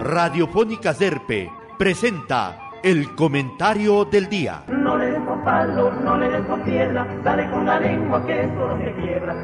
Radiofónica Serpe presenta el comentario del día. No le des con palo, no le des con piedra, dale con la lengua que eso no se quiebra.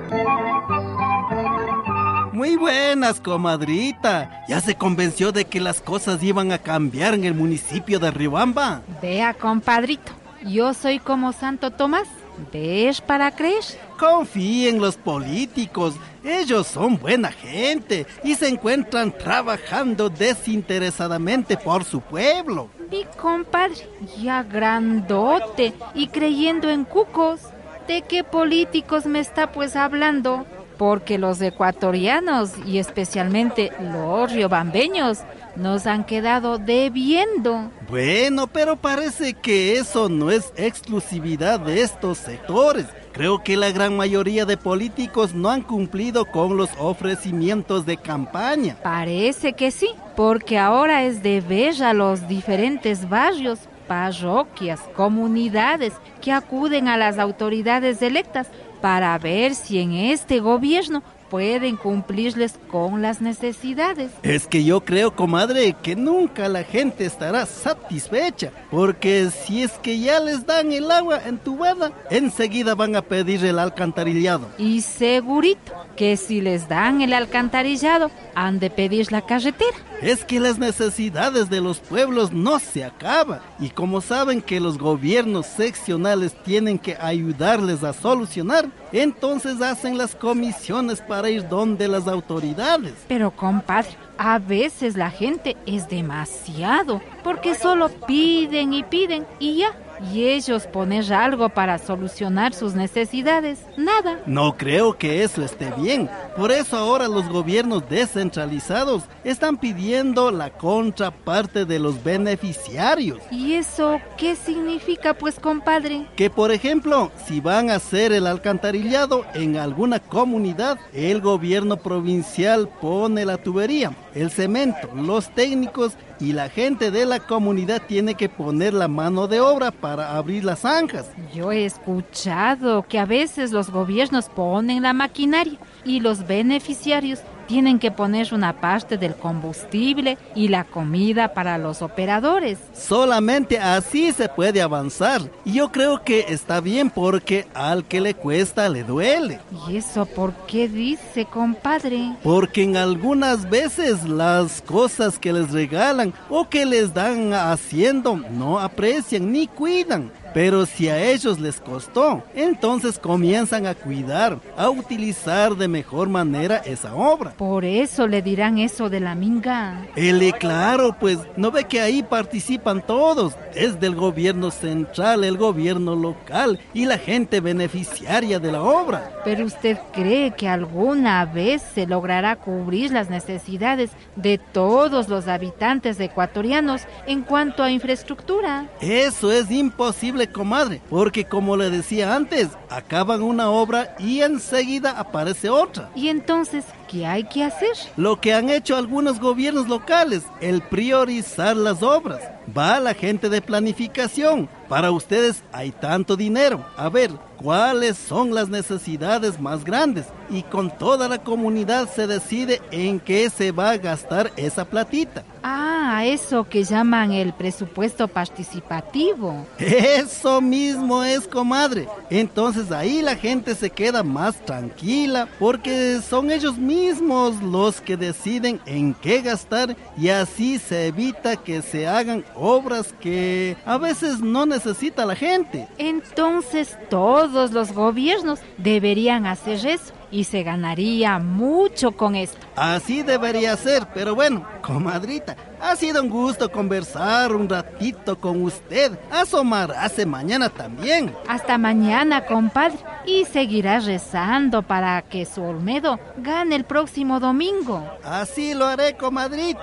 Muy buenas, comadrita. ¿Ya se convenció de que las cosas iban a cambiar en el municipio de Riobamba? Vea, compadrito, yo soy como Santo Tomás. ¿Ves para creer? Confíe en los políticos. Ellos son buena gente y se encuentran trabajando desinteresadamente por su pueblo. Mi compadre, ya grandote y creyendo en cucos. ¿De qué políticos me está pues hablando? Porque los ecuatorianos y especialmente los riobambeños nos han quedado debiendo. Bueno, pero parece que eso no es exclusividad de estos sectores. Creo que la gran mayoría de políticos no han cumplido con los ofrecimientos de campaña. Parece que sí, porque ahora es de ver a los diferentes barrios, parroquias, comunidades que acuden a las autoridades electas para ver si en este gobierno pueden cumplirles con las necesidades. Es que yo creo, comadre, que nunca la gente estará satisfecha, porque si es que ya les dan el agua entubada, enseguida van a pedir el alcantarillado. Y segurito que si les dan el alcantarillado, han de pedir la carretera. Es que las necesidades de los pueblos no se acaban, y como saben que los gobiernos seccionales tienen que ayudarles a solucionar, entonces hacen las comisiones para ir donde las autoridades. Pero compadre, a veces la gente es demasiado, porque solo piden y piden y ya. Y ellos poner algo para solucionar sus necesidades, nada. No creo que eso esté bien. Por eso ahora los gobiernos descentralizados están pidiendo la contraparte de los beneficiarios. ¿Y eso qué significa, pues, compadre? Que, por ejemplo, si van a hacer el alcantarillado en alguna comunidad, el gobierno provincial pone la tubería, el cemento, los técnicos y la gente de la comunidad tiene que poner la mano de obra para abrir las zanjas. Yo he escuchado que a veces los gobiernos ponen la maquinaria y los beneficiarios tienen que poner una parte del combustible y la comida para los operadores. Solamente así se puede avanzar. Y yo creo que está bien porque al que le cuesta le duele. ¿Y eso por qué dice, compadre? Porque en algunas veces las cosas que les regalan o que les dan haciendo no aprecian ni cuidan. Pero si a ellos les costó, entonces comienzan a cuidar, a utilizar de mejor manera esa obra. Por eso le dirán eso de la minga. Ele, claro, pues no ve que ahí participan todos, desde el gobierno central, el gobierno local y la gente beneficiaria de la obra. Pero usted cree que alguna vez se logrará cubrir las necesidades de todos los habitantes ecuatorianos en cuanto a infraestructura. Eso es imposible comadre, porque como le decía antes, acaban una obra y enseguida aparece otra. ¿Y entonces qué hay que hacer? Lo que han hecho algunos gobiernos locales, el priorizar las obras. Va la gente de planificación. Para ustedes hay tanto dinero. A ver, ¿cuáles son las necesidades más grandes? Y con toda la comunidad se decide en qué se va a gastar esa platita. Ah, eso que llaman el presupuesto participativo. Eso mismo es, comadre. Entonces ahí la gente se queda más tranquila porque son ellos mismos los que deciden en qué gastar y así se evita que se hagan obras que a veces no necesita la gente. Entonces todos los gobiernos deberían hacer eso y se ganaría mucho con esto. Así debería ser, pero bueno, comadrita, ha sido un gusto conversar un ratito con usted. Asomarase mañana también. Hasta mañana, compadre. Y seguirá rezando para que su Olmedo gane el próximo domingo. Así lo haré, comadrita.